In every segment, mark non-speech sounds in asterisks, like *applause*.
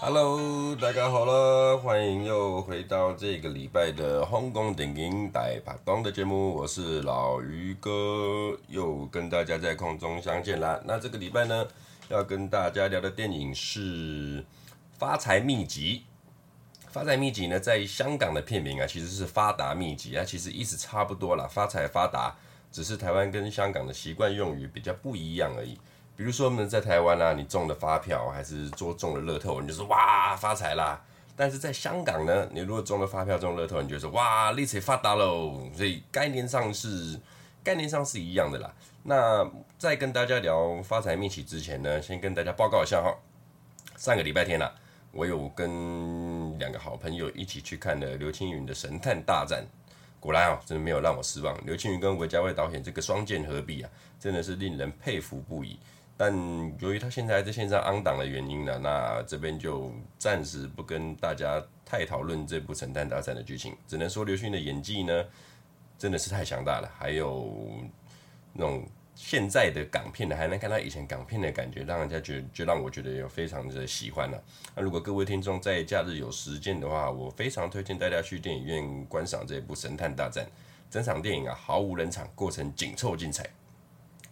hello 大家好了欢迎又回到这个礼拜的 hong kong 电影大排档的节目我是老于哥又跟大家在空中相见了那这个礼拜呢要跟大家聊的电影是发财秘籍。发财秘笈》呢，在香港的片名啊，其实是《发达秘笈》啊，其实意思差不多啦，发财发达，只是台湾跟香港的习惯用语比较不一样而已。比如说，我们在台湾啊，你中了发票还是中了乐透，你就说哇发财啦。但是在香港呢，你如果中了发票中了乐透，你就说哇利息发达喽。所以概念上是概念上是一样的啦。那在跟大家聊发财秘笈之前呢，先跟大家报告一下哈。上个礼拜天啊，我有跟两个好朋友一起去看了刘青云的《神探大战》。果然啊，真的没有让我失望。刘青云跟韦家卫导演这个双剑合璧啊，真的是令人佩服不已。但由于他现在还在线上安档的原因呢，那这边就暂时不跟大家太讨论这部《神探大战》的剧情，只能说刘青云的演技呢真的是太强大了，还有那种现在的港片的还能看到以前港片的感觉，让人家觉得就让我觉得有非常的喜欢了。那如果各位听众在假日有时间的话，我非常推荐大家去电影院观赏这部《神探大战》，整场电影啊毫无人场，过程紧凑精彩。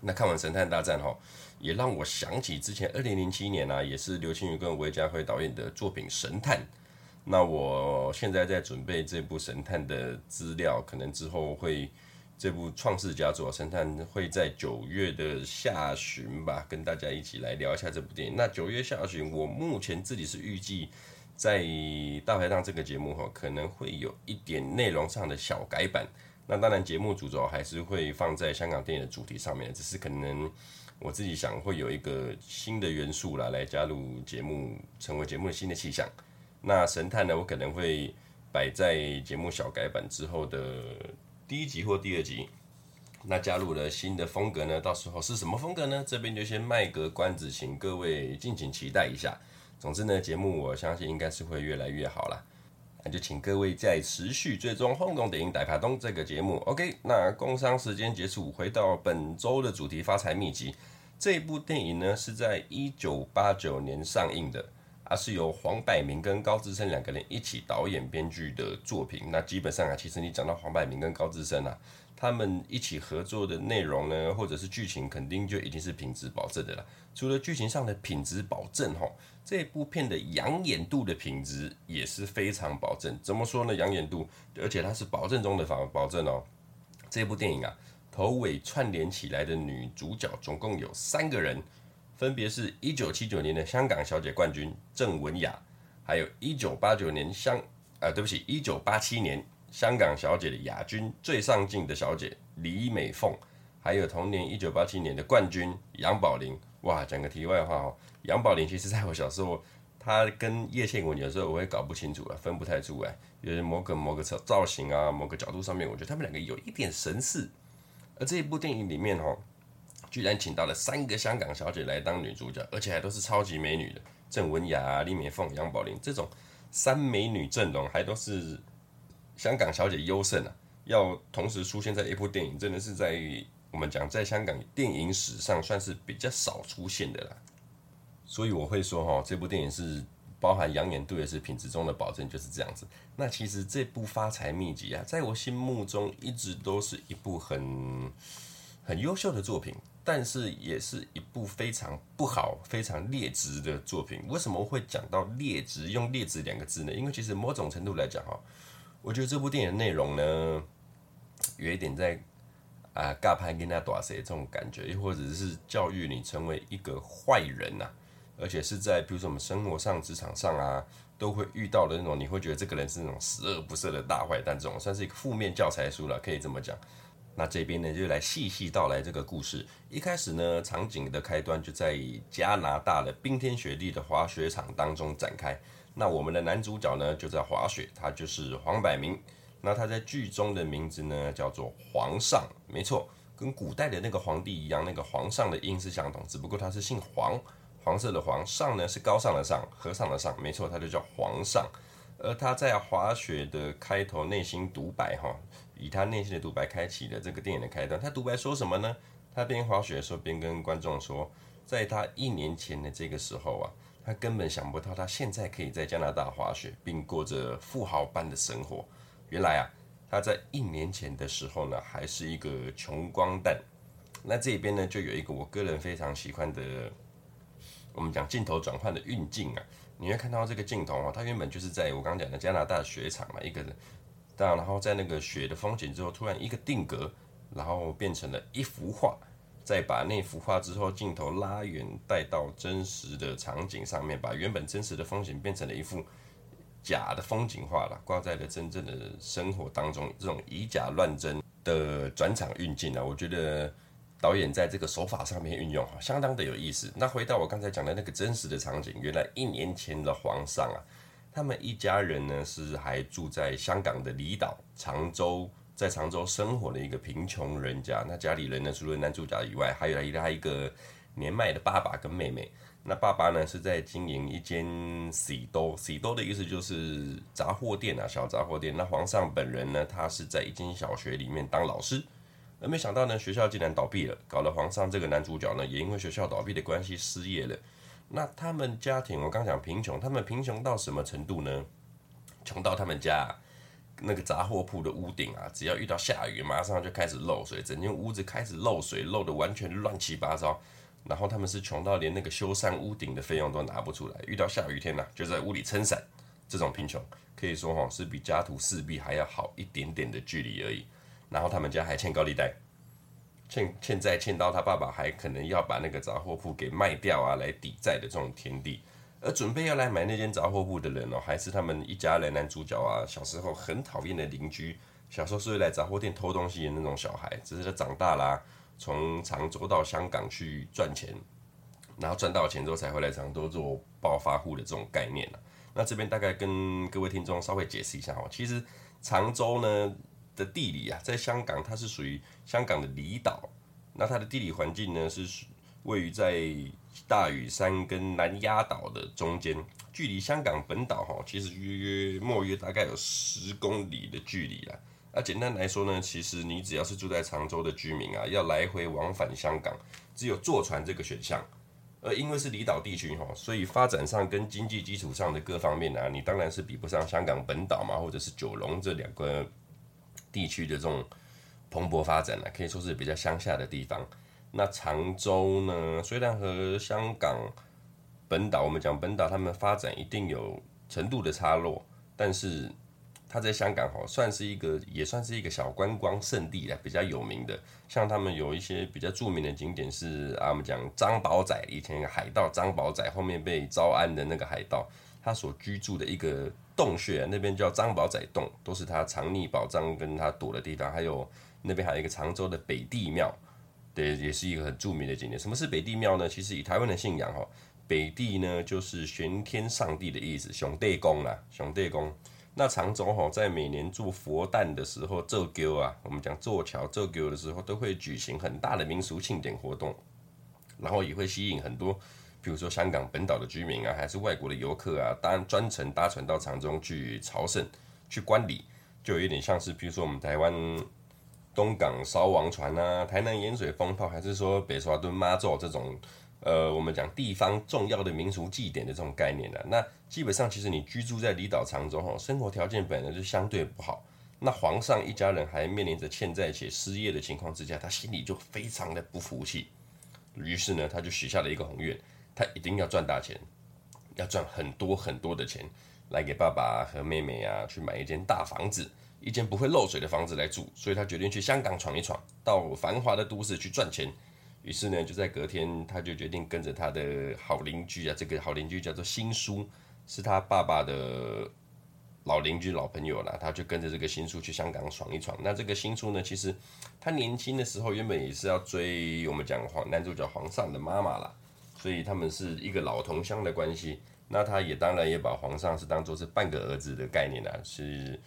那看完《神探大战》后，也让我想起之前二零零七年啊，也是刘青云跟韦家辉导演的作品《神探》。那我现在在准备这部《神探》的资料，可能之后会这部创世佳作《神探》会在九月的下旬吧，跟大家一起来聊一下这部电影。那九月下旬，我目前自己是预计在大排档这个节目哈，可能会有一点内容上的小改版。那当然，节目主轴还是会放在香港电影的主题上面，只是可能我自己想会有一个新的元素啦，来加入节目，成为节目的新的气象。那神探呢，我可能会摆在节目小改版之后的第一集或第二集。那加入了新的风格呢，到时候是什么风格呢？这边就先卖个关子，请各位敬请期待一下。总之呢，节目我相信应该是会越来越好啦。那就请各位再持续追踪轰动电影大排档这个节目。OK，那工商时间结束，回到本周的主题《发财秘籍》这部电影呢，是在一九八九年上映的，而、啊、是由黄百鸣跟高志森两个人一起导演编剧的作品。那基本上啊，其实你讲到黄百鸣跟高志森啊，他们一起合作的内容呢，或者是剧情，肯定就已经是品质保证的了。除了剧情上的品质保证，吼。这部片的养眼度的品质也是非常保证。怎么说呢？养眼度，而且它是保证中的保保证哦。这部电影啊，头尾串联起来的女主角总共有三个人，分别是一九七九年的香港小姐冠军郑文雅，还有一九八九年香啊，对不起，一九八七年香港小姐的亚军最上镜的小姐李美凤，还有同年一九八七年的冠军杨宝玲。哇，讲个题外话哦。杨宝玲其实在我小时候，她跟叶倩文有时候我会搞不清楚啊，分不太出来，就是某个某个造型啊，某个角度上面，我觉得他们两个有一点神似。而这一部电影里面哈，居然请到了三个香港小姐来当女主角，而且还都是超级美女的，郑文雅、李美凤、杨宝玲这种三美女阵容，还都是香港小姐优胜啊！要同时出现在一部电影，真的是在我们讲在香港电影史上算是比较少出现的啦。所以我会说哈，这部电影是包含养眼度也是品质中的保证，就是这样子。那其实这部《发财秘籍》啊，在我心目中一直都是一部很很优秀的作品，但是也是一部非常不好、非常劣质的作品。为什么会讲到劣质？用“劣质”两个字呢？因为其实某种程度来讲哈，我觉得这部电影内容呢，有一点在啊，尬拍跟他打谁这种感觉，又或者是教育你成为一个坏人呐、啊。而且是在比如说我们生活上、职场上啊，都会遇到的那种，你会觉得这个人是那种十恶不赦的大坏蛋，这种算是一个负面教材书了，可以这么讲。那这边呢，就来细细道来这个故事。一开始呢，场景的开端就在加拿大的冰天雪地的滑雪场当中展开。那我们的男主角呢，就在滑雪，他就是黄百鸣。那他在剧中的名字呢，叫做皇上，没错，跟古代的那个皇帝一样，那个皇上的音是相同，只不过他是姓黄。黄色的黄上呢，是高尚的上，和尚的上，没错，他就叫皇上。而他在滑雪的开头内心独白哈，以他内心的独白开启了这个电影的开端。他独白说什么呢？他边滑雪的时候边跟观众说，在他一年前的这个时候啊，他根本想不到他现在可以在加拿大滑雪，并过着富豪般的生活。原来啊，他在一年前的时候呢，还是一个穷光蛋。那这边呢，就有一个我个人非常喜欢的，我们讲镜头转换的运镜啊。你会看到这个镜头啊，它原本就是在我刚刚讲的加拿大雪场嘛，一个人人，然后在那个雪的风景之后，突然一个定格，然后变成了一幅画，再把那幅画之后镜头拉远带到真实的场景上面，把原本真实的风景变成了一幅假的风景画了，挂在了真正的生活当中，这种以假乱真的转场运镜啊，我觉得。导演在这个手法上面运用哈，相当的有意思。那回到我刚才讲的那个真实的场景，原来一年前的皇上啊，他们一家人呢是还住在香港的离岛长洲，在长洲生活的一个贫穷人家。那家里人呢，除了男主角以外，还有他一个年迈的爸爸跟妹妹。那爸爸呢是在经营一间喜多，喜多的意思就是杂货店啊，小杂货店。那皇上本人呢，他是在一间小学里面当老师。而没想到呢，学校竟然倒闭了，搞得皇上这个男主角呢，也因为学校倒闭的关系失业了。那他们家庭，我刚讲贫穷，他们贫穷到什么程度呢？穷到他们家那个杂货铺的屋顶啊，只要遇到下雨，马上就开始漏水，整间屋子开始漏水，漏得完全乱七八糟。然后他们是穷到连那个修缮屋顶的费用都拿不出来，遇到下雨天呢、啊，就在屋里撑伞。这种贫穷可以说哈，是比家徒四壁还要好一点点的距离而已。然后他们家还欠高利贷，欠欠债欠到他爸爸还可能要把那个杂货铺给卖掉啊，来抵债的这种田地。而准备要来买那间杂货铺的人哦，还是他们一家人男主角啊，小时候很讨厌的邻居，小时候是来杂货店偷东西的那种小孩。只是他长大啦，从常州到香港去赚钱，然后赚到钱之后才回来常州做暴发户的这种概念。那这边大概跟各位听众稍微解释一下哦，其实常州呢。的地理啊，在香港它是属于香港的离岛，那它的地理环境呢是位于在大屿山跟南丫岛的中间，距离香港本岛哈，其实约约莫约大概有十公里的距离啦。那简单来说呢，其实你只要是住在长洲的居民啊，要来回往返香港，只有坐船这个选项。而因为是离岛地区哈，所以发展上跟经济基础上的各方面啊，你当然是比不上香港本岛嘛，或者是九龙这两个。地区的这种蓬勃发展呢，可以说是比较乡下的地方。那长洲呢，虽然和香港本岛，我们讲本岛，他们发展一定有程度的差落，但是它在香港哈，算是一个，也算是一个小观光胜地啊，比较有名的。像他们有一些比较著名的景点是啊，我们讲张宝仔，以前一个海盗张宝仔，后面被招安的那个海盗，他所居住的一个。洞穴、那边叫张宝仔洞，都是他藏匿宝藏跟他躲的地方。还有那边还有一个长洲的北帝庙，对，也是一个很著名的景点。什么是北帝庙呢？其实以台湾的信仰哈，北帝呢就是玄天上帝的意思，熊帝公啦，熊帝公。那长洲哈，在每年做佛诞的时候，做醮啊，我们讲做桥做醮的时候，都会举行很大的民俗庆典活动，然后也会吸引很多。比如说香港本岛的居民啊，还是外国的游客啊，当然专程搭船到长洲去朝圣、去观礼，就有点像是，比如说我们台湾东港烧王船啊，台南盐水风炮，还是说北沙墩妈祖这种，呃，我们讲地方重要的民俗祭典的这种概念的、啊。那基本上，其实你居住在离岛长洲吼，生活条件本来就相对不好。那皇上一家人还面临着欠债且失业的情况之下，他心里就非常的不服气。于是呢，他就许下了一个宏愿。他一定要赚大钱，要赚很多很多的钱，来给爸爸和妹妹啊去买一间大房子，一间不会漏水的房子来住。所以他决定去香港闯一闯，到繁华的都市去赚钱。于是呢，就在隔天，他就决定跟着他的好邻居啊，这个好邻居叫做新叔，是他爸爸的老邻居、老朋友啦。他就跟着这个新叔去香港闯一闯。那这个新叔呢，其实他年轻的时候原本也是要追我们讲皇男主角皇上的妈妈啦。所以他们是一个老同乡的关系，那他也当然也把皇上是当做是半个儿子的概念啊，是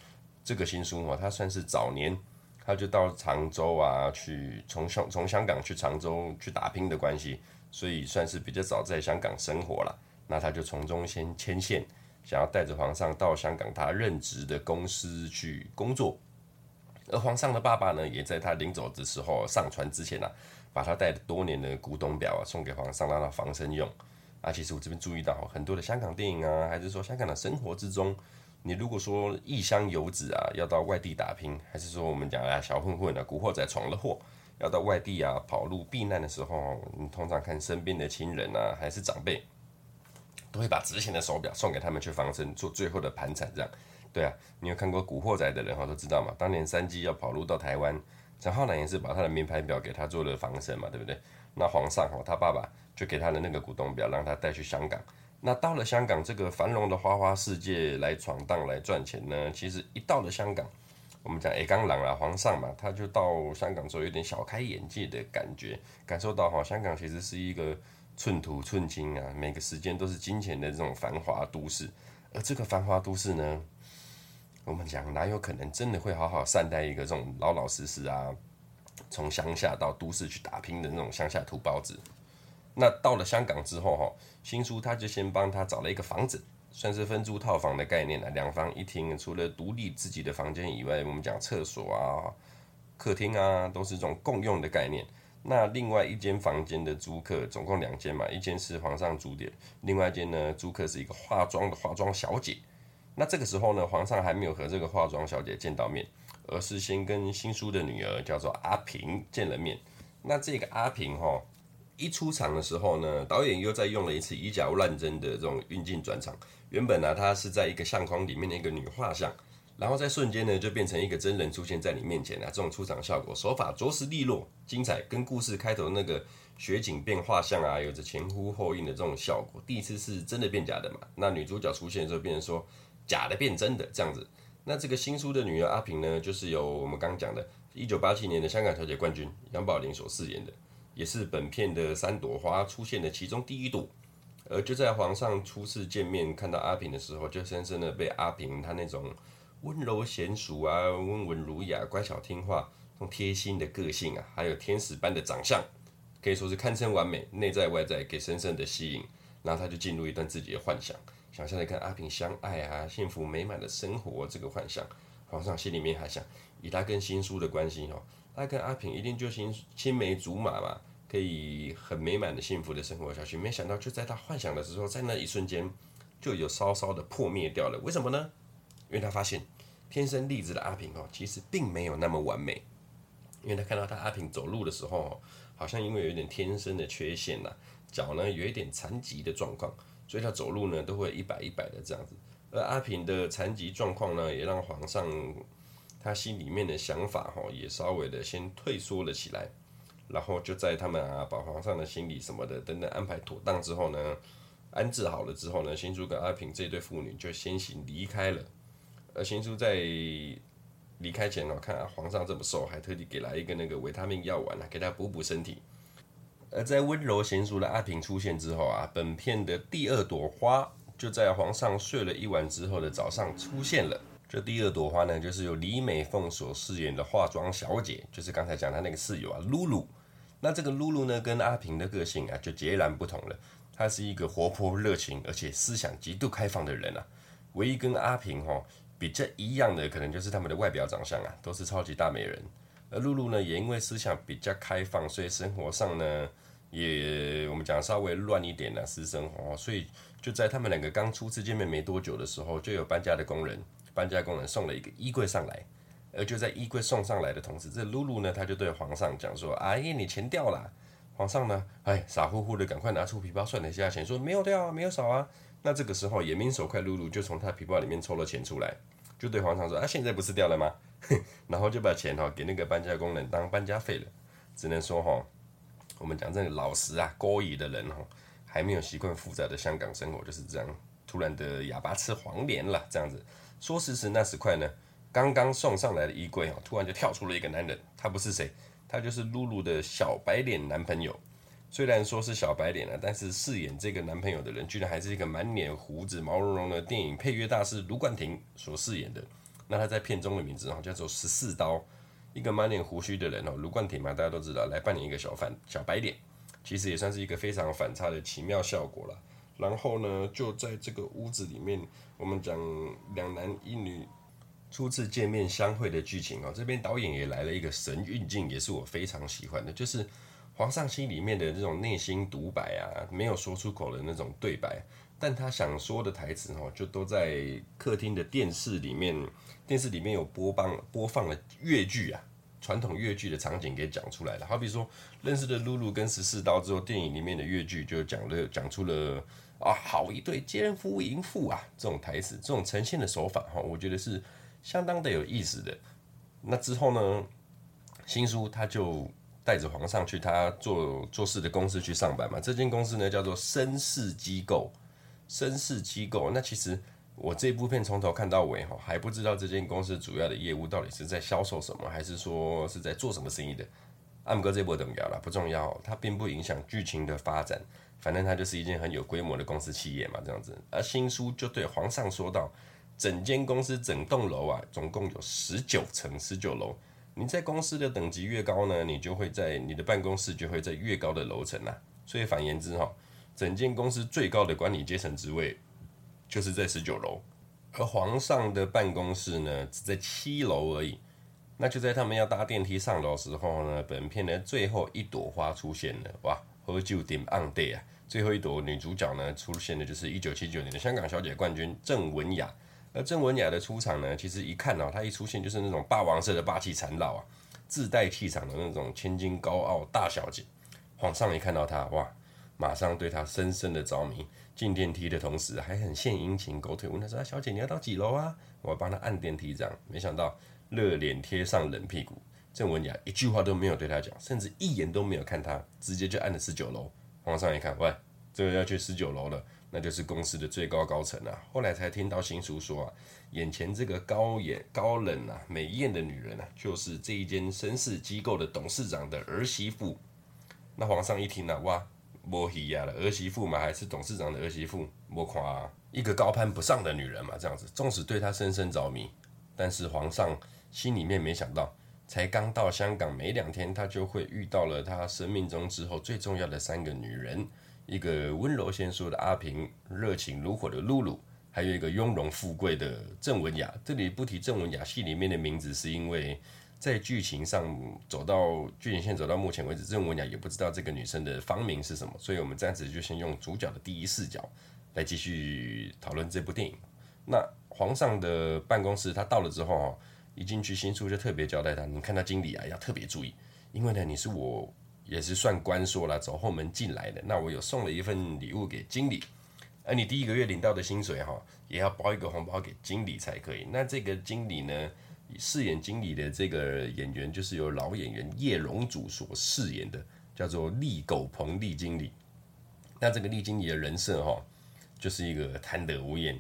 这个新叔哦，他算是早年他就到常州啊去，从香从香港去常州去打拼的关系，所以算是比较早在香港生活了。那他就从中先牵线，想要带着皇上到香港他任职的公司去工作，而皇上的爸爸呢，也在他临走的时候上船之前啊。把他带的多年的古董表啊送给皇上，让他防身用。啊，其实我这边注意到很多的香港电影啊，还是说香港的生活之中，你如果说异乡游子啊，要到外地打拼，还是说我们讲啊小混混啊、古惑仔闯了祸，要到外地啊跑路避难的时候，你通常看身边的亲人啊，还是长辈，都会把值钱的手表送给他们去防身，做最后的盘缠。这样，对啊，你有看过古惑仔的人哈都知道嘛，当年三鸡要跑路到台湾，陈浩南也是把他的名牌表给他做了防身嘛，对不对？那皇上哈他爸爸。就给他的那个古董表，让他带去香港。那到了香港这个繁荣的花花世界来闯荡来赚钱呢？其实一到了香港，我们讲诶刚朗啊，皇上嘛，他就到香港之后有点小开眼界的感觉，感受到哈，香港其实是一个寸土寸金啊，每个时间都是金钱的这种繁华都市。而这个繁华都市呢，我们讲哪有可能真的会好好善待一个这种老老实实啊，从乡下到都市去打拼的那种乡下土包子？那到了香港之后，哈，新叔他就先帮他找了一个房子，算是分租套房的概念了，两房一厅，除了独立自己的房间以外，我们讲厕所啊、客厅啊，都是这种共用的概念。那另外一间房间的租客，总共两间嘛，一间是皇上租的，另外一间呢，租客是一个化妆的化妆小姐。那这个时候呢，皇上还没有和这个化妆小姐见到面，而是先跟新书的女儿叫做阿平见了面。那这个阿平哈。一出场的时候呢，导演又在用了一次以假乱真的这种运镜转场。原本呢、她是在一个相框里面的一个女画像，然后在瞬间呢，就变成一个真人出现在你面前啊。这种出场效果手法着实利落、精彩，跟故事开头那个雪景变画像啊，有着前呼后应的这种效果。第一次是真的变假的嘛？那女主角出现的时候，变成说假的变真的这样子。那这个新书的女儿阿平呢，就是由我们刚刚讲的1987年的香港小姐冠军杨宝玲所饰演的。也是本片的三朵花出现的其中第一朵，而就在皇上初次见面看到阿平的时候，就深深的被阿平他那种温柔娴熟啊、温文儒雅、乖巧听话、这种贴心的个性啊，还有天使般的长相，可以说是堪称完美，内在外在给深深的吸引。然后他就进入一段自己的幻想，想象来跟阿平相爱啊、幸福美满的生活这个幻想。皇上心里面还想，以他跟新书的关系哦，他跟阿平一定就青青梅竹马嘛。可以很美满的幸福的生活下去，没想到就在他幻想的时候，在那一瞬间就有稍稍的破灭掉了。为什么呢？因为他发现天生丽质的阿平哦，其实并没有那么完美。因为他看到他阿平走路的时候，好像因为有点天生的缺陷呐，脚呢有一点残疾的状况，所以他走路呢都会一摆一摆的这样子。而阿平的残疾状况呢，也让皇上他心里面的想法哈，也稍微的先退缩了起来。然后就在他们啊把皇上的行李什么的等等安排妥当之后呢，安置好了之后呢，新叔跟阿平这对父女就先行离开了。而新叔在离开前哦，看啊皇上这么瘦，还特地给来一个那个维他命药丸啊，给他补补身体。而在温柔娴熟的阿平出现之后啊，本片的第二朵花就在皇上睡了一晚之后的早上出现了。这第二朵花呢，就是由李美凤所饰演的化妆小姐，就是刚才讲她那个室友啊，露露。那这个露露呢，跟阿平的个性啊就截然不同了。她是一个活泼热情，而且思想极度开放的人啊。唯一跟阿平哈、哦、比较一样的，可能就是他们的外表长相啊，都是超级大美人。而露露呢，也因为思想比较开放，所以生活上呢，也我们讲稍微乱一点的、私生活。所以就在他们两个刚初次见面没多久的时候，就有搬家的工人，搬家工人送了一个衣柜上来。而就在衣柜送上来的同时，这露露呢，他就对皇上讲说：“哎，你钱掉了。”皇上呢，哎，傻乎乎的赶快拿出皮包算了一下钱，说：“没有掉啊，没有少啊。”那这个时候眼明手快，露露就从他皮包里面抽了钱出来，就对皇上说：“啊，现在不是掉了吗？” *laughs* 然后就把钱哈给那个搬家工人当搬家费了。只能说哈，我们讲这个老实啊、勾引的人哈，还没有习惯复杂的香港生活，就是这样，突然的哑巴吃黄连了，这样子。说时迟那时快呢。刚刚送上来的衣柜啊，突然就跳出了一个男人，他不是谁，他就是露露的小白脸男朋友。虽然说是小白脸啊，但是饰演这个男朋友的人，居然还是一个满脸胡子、毛茸茸的电影配乐大师卢冠廷所饰演的。那他在片中的名字哈，叫做十四刀，一个满脸胡须的人哦，卢冠廷嘛，大家都知道，来扮演一个小反小白脸，其实也算是一个非常反差的奇妙效果了。然后呢，就在这个屋子里面，我们讲两男一女。初次见面相会的剧情哦，这边导演也来了一个神运镜，也是我非常喜欢的，就是皇上心里面的这种内心独白啊，没有说出口的那种对白，但他想说的台词哦，就都在客厅的电视里面，电视里面有播放播放了粤剧啊，传统粤剧的场景给讲出来了。好比说，认识了露露跟十四刀之后，电影里面的粤剧就讲了讲出了啊，好一对奸夫淫妇啊，这种台词，这种呈现的手法哈，我觉得是相当的有意思的。那之后呢，新书他就带着皇上去他做做事的公司去上班嘛。这间公司呢叫做绅士机构，绅士机构。那其实我这部片从头看到尾哈，还不知道这间公司主要的业务到底是在销售什么，还是说是在做什么生意的。暗哥这波等要了，不重要，它并不影响剧情的发展。反正它就是一间很有规模的公司企业嘛，这样子。而新书就对皇上说道。整间公司整栋楼啊，总共有十九层，十九楼。你在公司的等级越高呢，你就会在你的办公室就会在越高的楼层啊。所以反言之哈，整间公司最高的管理阶层职位就是在十九楼，而皇上的办公室呢只在七楼而已。那就在他们要搭电梯上楼的时候呢，本片的最后一朵花出现了，哇，喝酒点暗地啊！最后一朵女主角呢出现的就是一九七九年的香港小姐冠军郑文雅。而郑文雅的出场呢，其实一看哦，她一出现就是那种霸王色的霸气缠绕啊，自带气场的那种千金高傲大小姐。皇上一看到她，哇，马上对她深深的着迷。进电梯的同时，还很献殷勤，狗腿问她说：“小姐，你要到几楼啊？”我帮她按电梯，这样。没想到热脸贴上冷屁股，郑文雅一句话都没有对她讲，甚至一眼都没有看她，直接就按了十九楼。皇上一看，喂，这个要去十九楼了。那就是公司的最高高层啊，后来才听到新书说啊，眼前这个高眼高冷啊、美艳的女人啊，就是这一间绅士机构的董事长的儿媳妇。那皇上一听啊，哇，莫希亚了，儿媳妇嘛，还是董事长的儿媳妇，莫夸、一个高攀不上的女人嘛，这样子，纵使对她深深着迷，但是皇上心里面没想到，才刚到香港没两天，他就会遇到了他生命中之后最重要的三个女人。一个温柔贤淑的阿平，热情如火的露露，还有一个雍容富贵的郑文雅。这里不提郑文雅戏里面的名字，是因为在剧情上走到剧情线走到目前为止，郑文雅也不知道这个女生的芳名是什么，所以我们暂时就先用主角的第一视角来继续讨论这部电影。那皇上的办公室，他到了之后，一进去新书就特别交代他，你看到经理啊，要特别注意，因为呢，你是我。也是算官说了，走后门进来的。那我有送了一份礼物给经理，而你第一个月领到的薪水哈，也要包一个红包给经理才可以。那这个经理呢，饰演经理的这个演员就是由老演员叶荣祖所饰演的，叫做利狗鹏利经理。那这个利经理的人设哈，就是一个贪得无厌、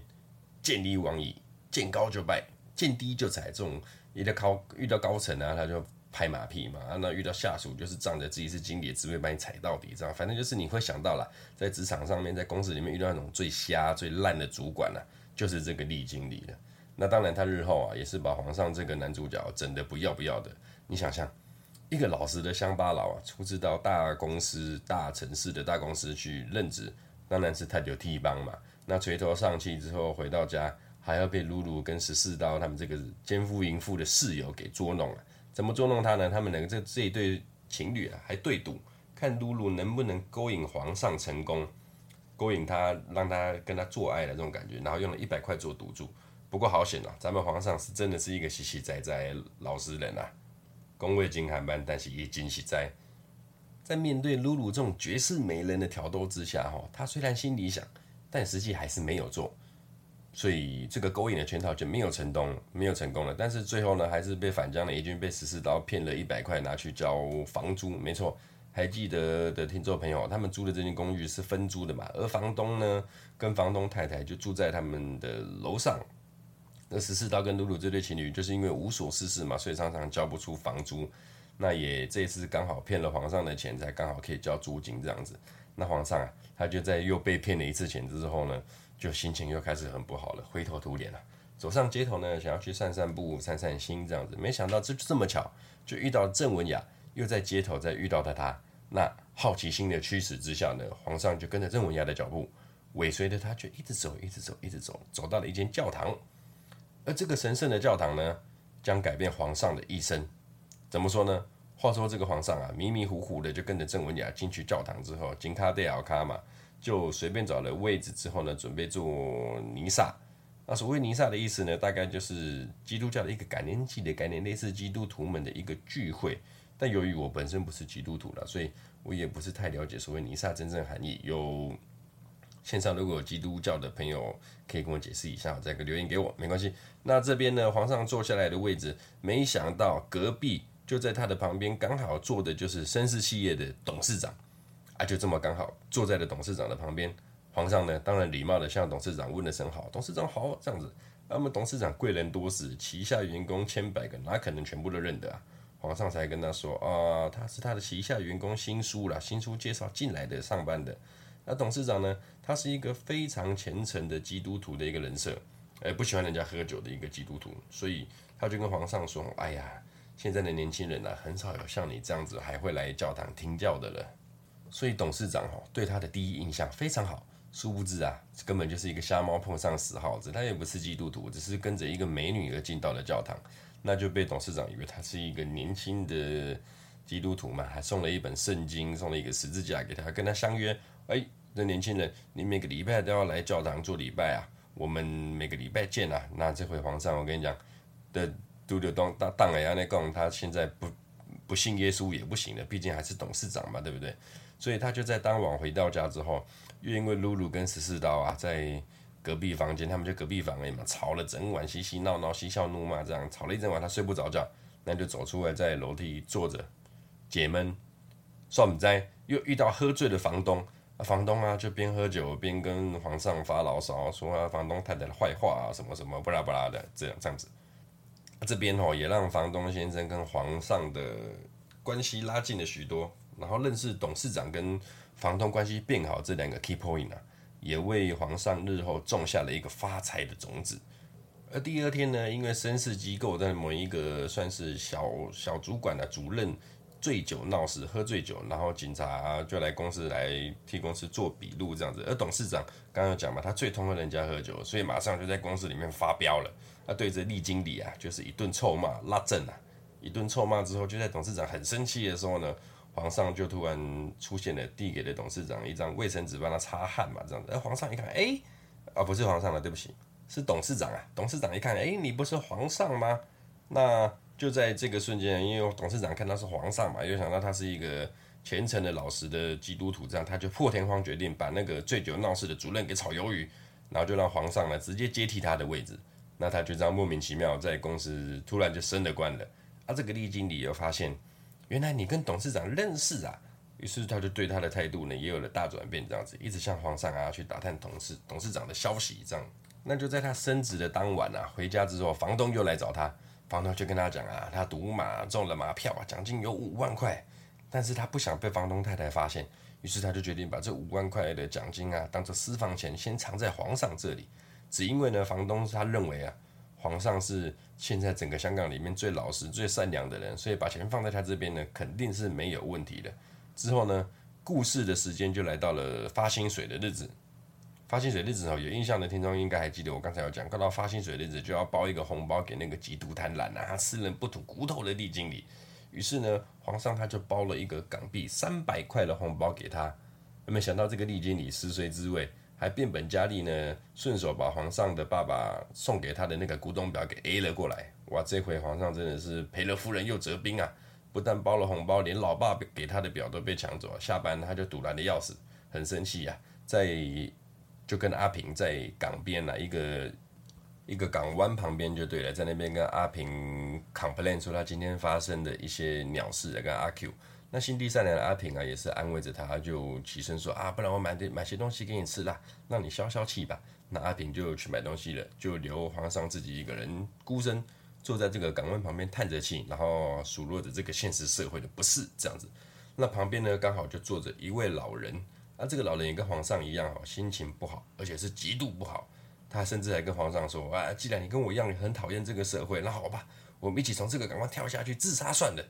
见利忘义、见高就拜、见低就踩这种。遇到高遇到高层啊，他就。拍马屁嘛，那遇到下属就是仗着自己是经理，只会把你踩到底，这样反正就是你会想到了，在职场上面，在公司里面遇到那种最瞎、最烂的主管呢，就是这个厉经理了。那当然，他日后啊也是把皇上这个男主角整得不要不要的。你想想，一个老实的乡巴佬啊，出资到大公司、大城市的大公司去任职，当然是太久替帮嘛。那垂头丧气之后回到家，还要被露露跟十四刀他们这个奸夫淫妇的室友给捉弄了。怎么捉弄他呢？他们两个这这一对情侣啊，还对赌，看露露能不能勾引皇上成功，勾引他，让他跟他做爱的这种感觉，然后用了一百块做赌注。不过好险啊，咱们皇上是真的是一个实实在在老实人啊，宫位金寒班，但是也惊喜在，在面对露露这种绝世美人的挑逗之下，哈，他虽然心里想，但实际还是没有做。所以这个勾引的圈套就没有成功，没有成功了。但是最后呢，还是被反将了一军，被十四刀骗了一百块拿去交房租。没错，还记得的听众朋友，他们租的这间公寓是分租的嘛？而房东呢，跟房东太太就住在他们的楼上。那十四刀跟露露这对情侣就是因为无所事事嘛，所以常常交不出房租。那也这次刚好骗了皇上的钱，才刚好可以交租金这样子。那皇上啊，他就在又被骗了一次钱之后呢，就心情又开始很不好了，灰头土脸了。走上街头呢，想要去散散步、散散心这样子，没想到这这么巧，就遇到郑文雅，又在街头再遇到了他。那好奇心的驱使之下呢，皇上就跟着郑文雅的脚步，尾随着他，就一直走，一直走，一直走，走到了一间教堂。而这个神圣的教堂呢，将改变皇上的一生。怎么说呢？话说这个皇上啊，迷迷糊糊的就跟着郑文雅进去教堂之后，金卡戴奥卡嘛，就随便找了位置之后呢，准备做弥撒。那所谓弥撒的意思呢，大概就是基督教的一个感恩祭的概念，类似基督徒们的一个聚会。但由于我本身不是基督徒了，所以我也不是太了解所谓弥撒真正含义。有线上如果有基督教的朋友可以跟我解释一下，再个留言给我没关系。那这边呢，皇上坐下来的位置，没想到隔壁就在他的旁边，刚好坐的就是绅士企业的董事长啊，就这么刚好坐在了董事长的旁边。皇上呢，当然礼貌的向董事长问了声好，董事长好这样子。那么董事长贵人多时，旗下员工千百个，哪可能全部都认得啊？皇上才跟他说啊，他是他的旗下员工新书啦，新书介绍进来的上班的。那董事长呢，他是一个非常虔诚的基督徒的一个人设，呃，不喜欢人家喝酒的一个基督徒，所以他就跟皇上说，哎呀，现在的年轻人啊，很少有像你这样子还会来教堂听教的了。所以董事长哈对他的第一印象非常好，殊不知啊，根本就是一个瞎猫碰上死耗子，他也不是基督徒，只是跟着一个美女而进到了教堂。那就被董事长以为他是一个年轻的基督徒嘛，还送了一本圣经，送了一个十字架给他，跟他相约，哎，这年轻人，你每个礼拜都要来教堂做礼拜啊，我们每个礼拜见啊。那这回皇上，我跟你讲，的都丢当当当哎呀，那讲他现在不不信耶稣也不行了，毕竟还是董事长嘛，对不对？所以他就在当晚回到家之后，又因为露露跟十四刀啊在。隔壁房间，他们就隔壁房而已嘛，吵了整晚，嬉嬉闹闹，嬉笑怒骂，这样吵了一整晚，他睡不着觉，那就走出来，在楼梯坐着解闷。算不在，又遇到喝醉的房东，房东啊就边喝酒边跟皇上发牢骚，说啊房东太太的坏话啊，什么什么不拉不拉的，这样这样子。这边哦也让房东先生跟皇上的关系拉近了许多，然后认识董事长跟房东关系变好这两个 key point 啊。也为皇上日后种下了一个发财的种子。而第二天呢，因为绅士机构的某一个算是小小主管的主任醉酒闹事，喝醉酒，然后警察就来公司来替公司做笔录这样子。而董事长刚刚讲嘛，他最痛恨人家喝酒，所以马上就在公司里面发飙了。他对着厉经理啊，就是一顿臭骂，拉正啊，一顿臭骂之后，就在董事长很生气的时候呢。皇上就突然出现了，递给了董事长一张卫生纸，帮他擦汗嘛，这样子。而皇上一看，哎、啊，不是皇上了，对不起，是董事长啊。董事长一看，哎、你不是皇上吗？那就在这个瞬间，因为董事长看他是皇上嘛，又想到他是一个虔诚的老实的基督徒，这样他就破天荒决定把那个醉酒闹事的主任给炒鱿鱼，然后就让皇上呢直接接替他的位置。那他就这样莫名其妙在公司突然就升了官了。啊，这个厉经理又发现。原来你跟董事长认识啊，于是他就对他的态度呢也有了大转变，这样子一直向皇上啊去打探董事董事长的消息，这样。那就在他升职的当晚啊，回家之后，房东又来找他，房东就跟他讲啊，他赌马中了马票啊，奖金有五万块，但是他不想被房东太太发现，于是他就决定把这五万块的奖金啊当做私房钱，先藏在皇上这里，只因为呢，房东他认为啊。皇上是现在整个香港里面最老实、最善良的人，所以把钱放在他这边呢，肯定是没有问题的。之后呢，故事的时间就来到了发薪水的日子。发薪水日子哦，有印象的听众应该还记得，我刚才有讲，看到发薪水的日子就要包一个红包给那个极度贪婪啊、吃人不吐骨头的厉经理。于是呢，皇上他就包了一个港币三百块的红包给他。没想到这个厉经理食髓知味。还变本加厉呢，顺手把皇上的爸爸送给他的那个古董表给 A 了过来。哇，这回皇上真的是赔了夫人又折兵啊！不但包了红包，连老爸给他的表都被抢走了。下班他就堵拦的要死，很生气呀、啊，在就跟阿平在港边啊，一个一个港湾旁边就对了，在那边跟阿平 complain 说他今天发生的一些鸟事，跟阿 Q。那心地善良的阿平啊，也是安慰着他，就起身说啊，不然我买点买些东西给你吃啦，让你消消气吧。那阿平就去买东西了，就留皇上自己一个人孤身坐在这个港湾旁边叹着气，然后数落着这个现实社会的不是这样子。那旁边呢，刚好就坐着一位老人，那这个老人也跟皇上一样，心情不好，而且是极度不好。他甚至还跟皇上说啊，既然你跟我一样很讨厌这个社会，那好吧，我们一起从这个港湾跳下去自杀算了。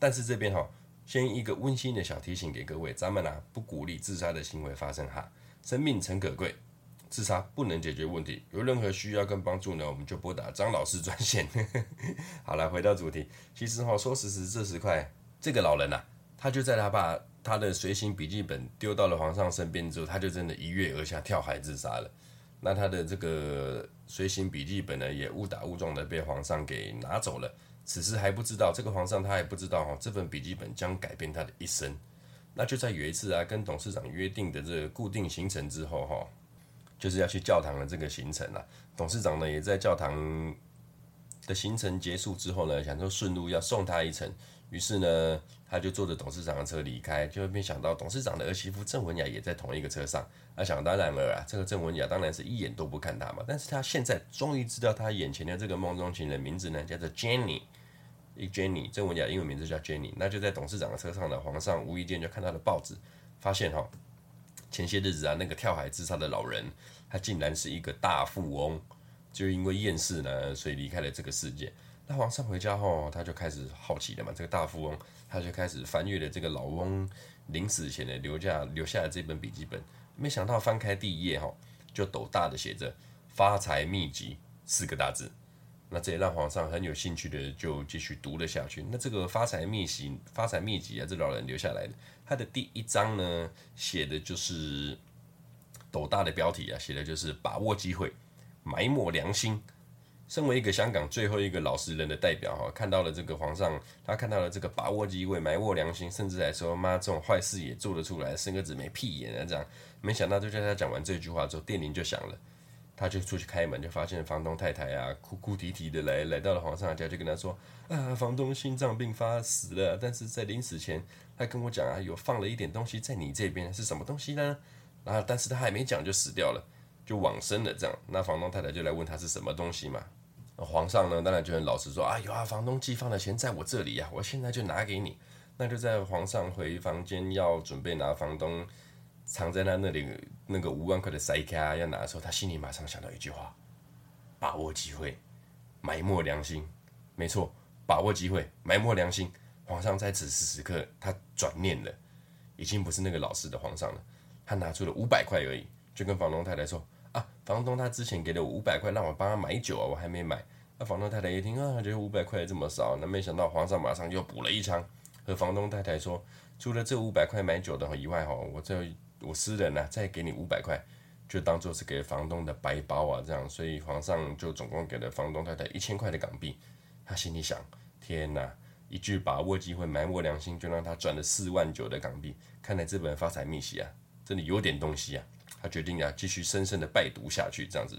但是这边哈。先一个温馨的小提醒给各位，咱们啊不鼓励自杀的行为发生哈，生命诚可贵，自杀不能解决问题。有任何需要跟帮助呢，我们就拨打张老师专线。*laughs* 好了，回到主题，其实哈说时迟这时快，这个老人啊，他就在他把他的随行笔记本丢到了皇上身边之后，他就真的一跃而下，跳海自杀了。那他的这个随行笔记本呢，也误打误撞的被皇上给拿走了。此时还不知道，这个皇上他还不知道哈，这份笔记本将改变他的一生。那就在有一次啊，跟董事长约定的这个固定行程之后哈，就是要去教堂的这个行程啊。董事长呢，也在教堂的行程结束之后呢，想说顺路要送他一程。于是呢，他就坐着董事长的车离开，就没想到董事长的儿媳妇郑文雅也在同一个车上。那想当然了啊，这个郑文雅当然是一眼都不看他嘛。但是他现在终于知道他眼前的这个梦中情人名字呢，叫做 Jenny，一 Jenny，郑文雅英文名字叫 Jenny。那就在董事长的车上呢，皇上无意间就看到了报纸，发现哈，前些日子啊，那个跳海自杀的老人，他竟然是一个大富翁，就因为厌世呢，所以离开了这个世界。那皇上回家后，他就开始好奇了嘛。这个大富翁，他就开始翻阅了这个老翁临死前的留下留下的这本笔记本。没想到翻开第一页哈，就斗大的写着“发财秘籍”四个大字。那这也让皇上很有兴趣的就继续读了下去。那这个发财秘籍“发财秘籍”啊，这老人留下来的，他的第一章呢，写的就是斗大的标题啊，写的就是把握机会，埋没良心。身为一个香港最后一个老实人的代表哈，看到了这个皇上，他看到了这个把握机会、埋没良心，甚至还说妈这种坏事也做得出来，生个子没屁眼啊这样。没想到就在他讲完这句话之后，电铃就响了，他就出去开门，就发现房东太太啊哭哭啼啼的来来到了皇上家，就跟他说啊，房东心脏病发死了，但是在临死前他跟我讲啊，有放了一点东西在你这边，是什么东西呢？然后，但是他还没讲就死掉了，就往生了这样。那房东太太就来问他是什么东西嘛。皇上呢，当然就很老实说啊，有啊，房东寄放的钱在我这里呀，我现在就拿给你。那就在皇上回房间要准备拿房东藏在他那里那个五万块的塞卡要拿的时候，他心里马上想到一句话：把握机会，埋没良心。没错，把握机会，埋没良心。皇上在此时此刻，他转念了，已经不是那个老实的皇上了。他拿出了五百块而已，就跟房东太太说。啊，房东他之前给了我五百块，让我帮他买酒啊，我还没买。那房东太太一听啊，觉得五百块这么少，那没想到皇上马上又补了一枪，和房东太太说，除了这五百块买酒的以外哈，我这我私人呢、再给你五百块，就当做是给房东的白包啊，这样，所以皇上就总共给了房东太太一千块的港币。他心里想，天哪，一句把握机会埋没良心，就让他赚了四万九的港币。看来这本发财秘籍啊，真的有点东西啊。他决定啊继续深深的拜读下去，这样子。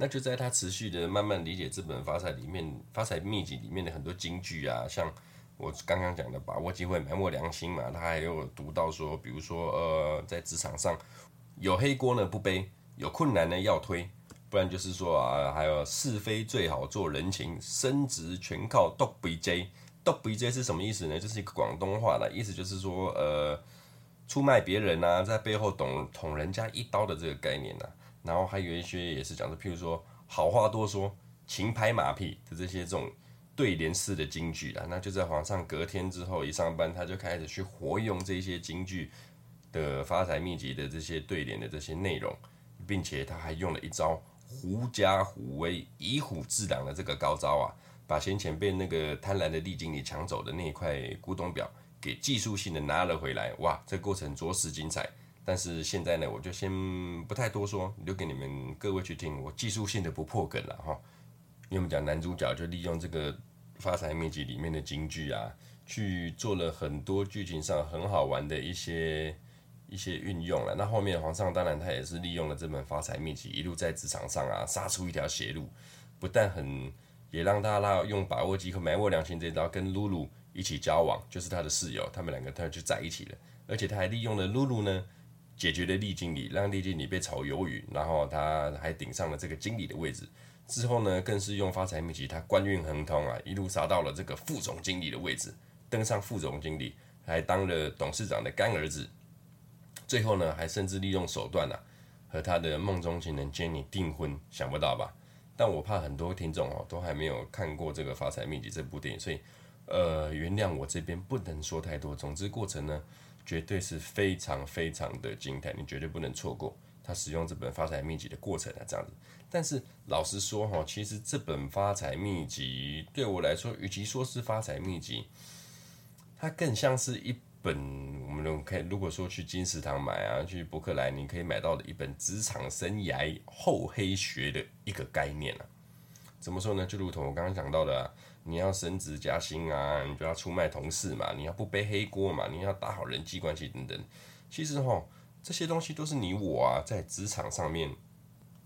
那就在他持续的慢慢理解这本发财里面发财秘籍里面的很多金句啊，像我刚刚讲的把握机会埋没良心嘛，他还有读到说，比如说呃，在职场上有黑锅呢不背，有困难呢要推，不然就是说啊，还有是非最好做人情，升职全靠独背脊。独背脊是什么意思呢？就是一个广东话的意思，就是说呃。出卖别人啊，在背后捅捅人家一刀的这个概念呐、啊，然后还有一些也是讲的，譬如说好话多说，勤拍马屁的这些这种对联式的金句啊，那就在皇上隔天之后一上班，他就开始去活用这些金句的发财秘籍的这些对联的这些内容，并且他还用了一招狐假虎威、以虎制狼的这个高招啊，把先前被那个贪婪的厉经理抢走的那一块古董表。给技术性的拿了回来，哇，这过程着实精彩。但是现在呢，我就先不太多说，留给你们各位去听。我技术性的不破梗了哈。因为我们讲男主角就利用这个发财秘籍里面的金句啊，去做了很多剧情上很好玩的一些一些运用了。那后面皇上当然他也是利用了这本发财秘籍，一路在职场上啊杀出一条血路，不但很也让大家用把握机会埋没良心这招跟露露。一起交往，就是他的室友，他们两个他就在一起了，而且他还利用了露露呢，解决了厉经理，让厉经理被炒鱿鱼，然后他还顶上了这个经理的位置。之后呢，更是用发财秘籍，他官运亨通啊，一路杀到了这个副总经理的位置，登上副总经理，还当了董事长的干儿子。最后呢，还甚至利用手段啊，和他的梦中情人杰尼订婚，想不到吧？但我怕很多听众哦，都还没有看过这个发财秘籍这部电影，所以。呃，原谅我这边不能说太多。总之，过程呢，绝对是非常非常的精彩，你绝对不能错过他使用这本发财秘籍的过程啊，这样子。但是老实说哈，其实这本发财秘籍对我来说，与其说是发财秘籍，它更像是一本我们可以，如果说去金石堂买啊，去博客来，你可以买到的一本职场生涯厚黑学的一个概念啊。怎么说呢？就如同我刚刚讲到的，你要升职加薪啊，你就要出卖同事嘛，你要不背黑锅嘛，你要打好人际关系等等。其实哈，这些东西都是你我啊，在职场上面，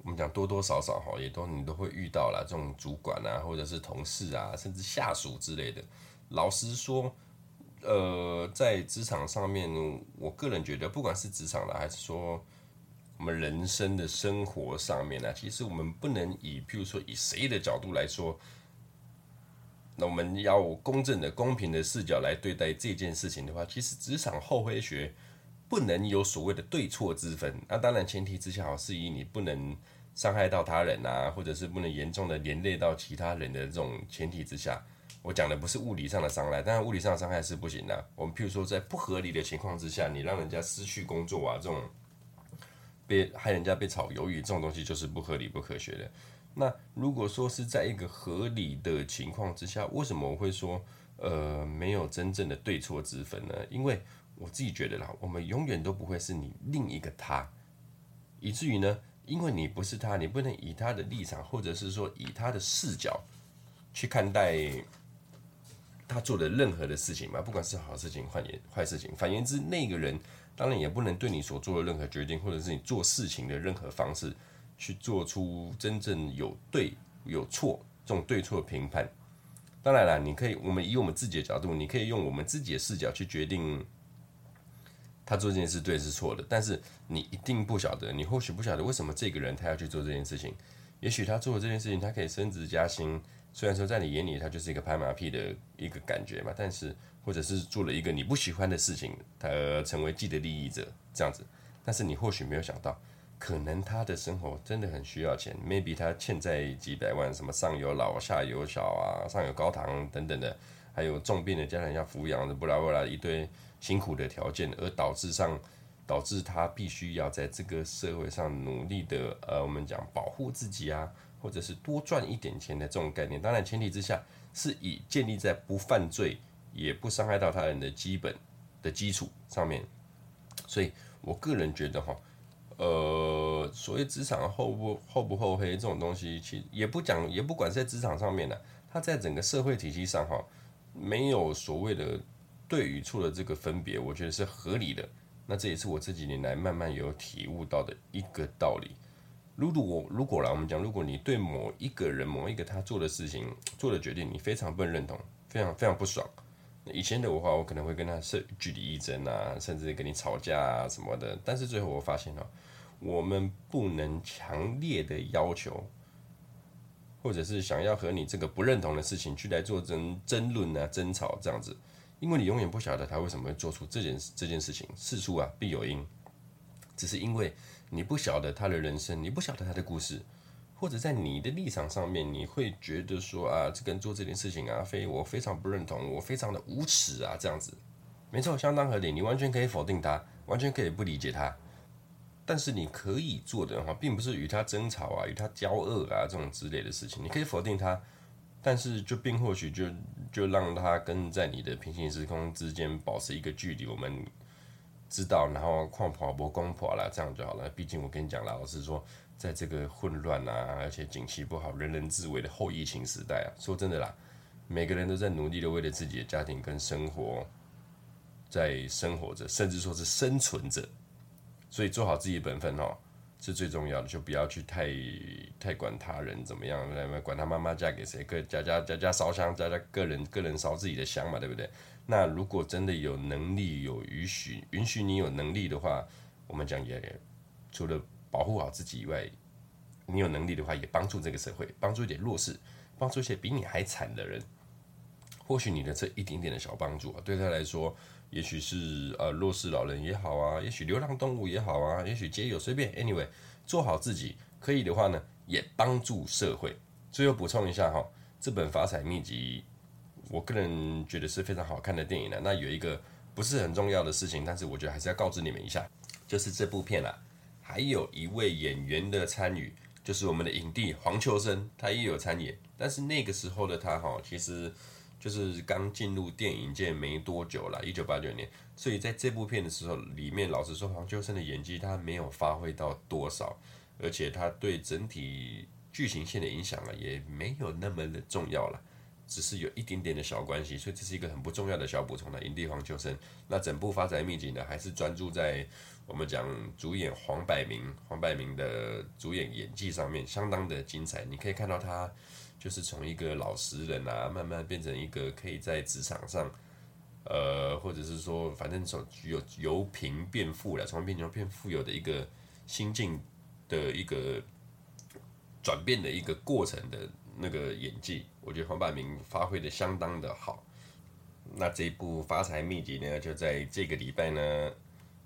我们讲多多少少哈，也都你都会遇到啦，这种主管啊，或者是同事啊，甚至下属之类的。老实说。呃，在职场上面，我个人觉得，不管是职场的，还是说我们人生的生活上面呢，其实我们不能以，譬如说以谁的角度来说，那我们要公正的、公平的视角来对待这件事情的话，其实职场后黑学不能有所谓的对错之分。那当然前提之下，是以你不能伤害到他人啊，或者是不能严重的连累到其他人的这种前提之下。我讲的不是物理上的伤害，当然物理上的伤害是不行的。我们譬如说，在不合理的情况之下，你让人家失去工作啊，这种被害人家被炒鱿鱼这种东西，就是不合理、不科学的。那如果说是在一个合理的情况之下，为什么我会说呃没有真正的对错之分呢？因为我自己觉得啦，我们永远都不会是你另一个他，以至于呢，因为你不是他，你不能以他的立场，或者是说以他的视角去看待。他做的任何的事情嘛，不管是好事情、坏坏事情，反言之，那个人当然也不能对你所做的任何决定，或者是你做事情的任何方式，去做出真正有对有错这种对错评判。当然了，你可以，我们以我们自己的角度，你可以用我们自己的视角去决定他做这件事对是错的，但是你一定不晓得，你或许不晓得为什么这个人他要去做这件事情，也许他做的这件事情，他可以升职加薪。虽然说在你眼里他就是一个拍马屁的一个感觉嘛，但是或者是做了一个你不喜欢的事情，他成为既得利益者这样子，但是你或许没有想到，可能他的生活真的很需要钱，maybe 他欠债几百万，什么上有老下有小啊，上有高堂等等的，还有重病的家人要抚养的，不啦不啦一堆辛苦的条件，而导致上导致他必须要在这个社会上努力的，呃，我们讲保护自己啊。或者是多赚一点钱的这种概念，当然前提之下是以建立在不犯罪也不伤害到他人的基本的基础上面。所以我个人觉得哈，呃，所谓职场厚不厚不厚黑这种东西，其实也不讲，也不管在职场上面呢，它在整个社会体系上哈，没有所谓的对与错的这个分别，我觉得是合理的。那这也是我这几年来慢慢有体悟到的一个道理。如果我如果来我们讲，如果你对某一个人、某一个他做的事情、做的决定，你非常不认同，非常非常不爽，以前的我话，我可能会跟他是据理力争啊，甚至跟你吵架啊什么的。但是最后我发现哦，我们不能强烈的要求，或者是想要和你这个不认同的事情去来做争争论啊、争吵这样子，因为你永远不晓得他为什么会做出这件这件事情。事出啊必有因，只是因为。你不晓得他的人生，你不晓得他的故事，或者在你的立场上面，你会觉得说啊，这个人做这件事情啊，非我非常不认同，我非常的无耻啊，这样子，没错，相当合理。你完全可以否定他，完全可以不理解他，但是你可以做的话，并不是与他争吵啊，与他交恶啊这种之类的事情。你可以否定他，但是就并或许就就让他跟在你的平行时空之间保持一个距离。我们。知道，然后矿破不攻破了，这样就好了。毕竟我跟你讲了，老实说，在这个混乱啊，而且景气不好、人人自危的后疫情时代啊，说真的啦，每个人都在努力的为了自己的家庭跟生活在生活着，甚至说是生存着。所以做好自己的本分哦，是最重要的，就不要去太太管他人怎么样，来管他妈妈嫁给谁，个家家家家烧香，家家个人个人烧自己的香嘛，对不对？那如果真的有能力，有允许允许你有能力的话，我们讲也除了保护好自己以外，你有能力的话，也帮助这个社会，帮助一点弱势，帮助一些比你还惨的人。或许你的这一点点的小帮助啊，对他来说，也许是呃弱势老人也好啊，也许流浪动物也好啊，也许街友随便，anyway，做好自己可以的话呢，也帮助社会。最后补充一下哈，这本法彩秘籍。我个人觉得是非常好看的电影呢。那有一个不是很重要的事情，但是我觉得还是要告知你们一下，就是这部片啊，还有一位演员的参与，就是我们的影帝黄秋生，他也有参演。但是那个时候的他哈，其实就是刚进入电影界没多久了，一九八九年。所以在这部片的时候，里面老实说，黄秋生的演技他没有发挥到多少，而且他对整体剧情线的影响啊，也没有那么的重要了。只是有一点点的小关系，所以这是一个很不重要的小补充的影帝黄秋生。那整部《发财秘笈》呢，还是专注在我们讲主演黄百鸣，黄百鸣的主演演技上面相当的精彩。你可以看到他就是从一个老实人啊，慢慢变成一个可以在职场上，呃，或者是说反正从由由贫变富了，从贫穷变富有的一个心境的一个转变的一个过程的。那个演技，我觉得黄百鸣发挥的相当的好。那这一部《发财秘籍》呢，就在这个礼拜呢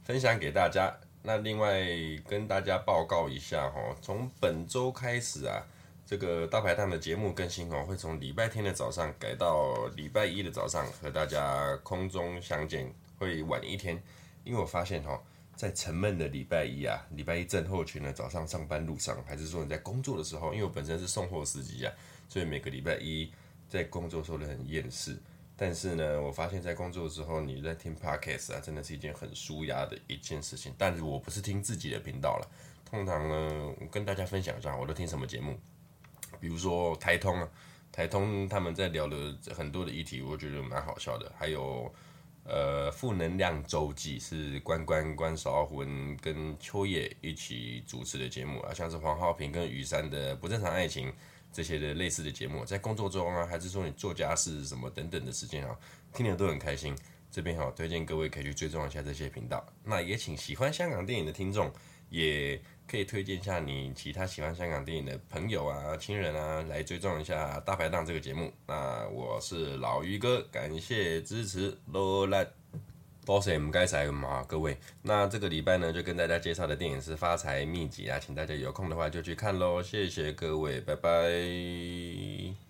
分享给大家。那另外跟大家报告一下哈，从本周开始啊，这个大排档的节目更新哦，会从礼拜天的早上改到礼拜一的早上和大家空中相见，会晚一天，因为我发现哈。在沉闷的礼拜一啊，礼拜一症候群呢，早上上班路上，还是说你在工作的时候？因为我本身是送货司机啊，所以每个礼拜一在工作时候都很厌世。但是呢，我发现在工作的时候，你在听 Podcast 啊，真的是一件很舒压的一件事情。但是我不是听自己的频道了，通常呢，我跟大家分享一下，我都听什么节目？比如说台通啊，台通他们在聊的很多的议题，我觉得蛮好笑的，还有。呃，负能量周记是关关关韶文跟秋叶一起主持的节目啊，像是黄浩平跟雨山的不正常爱情这些的类似的节目，在工作中啊，还是说你做家事什么等等的时间啊，听了都很开心。这边好推荐各位可以去追踪一下这些频道。那也请喜欢香港电影的听众也。可以推荐一下你其他喜欢香港电影的朋友啊、亲人啊，来追踪一下《大排档》这个节目。那我是老于哥，感谢支持，罗兰，多谢唔该晒嘛，各位。那这个礼拜呢，就跟大家介绍的电影是《发财秘籍》啊，请大家有空的话就去看喽。谢谢各位，拜拜。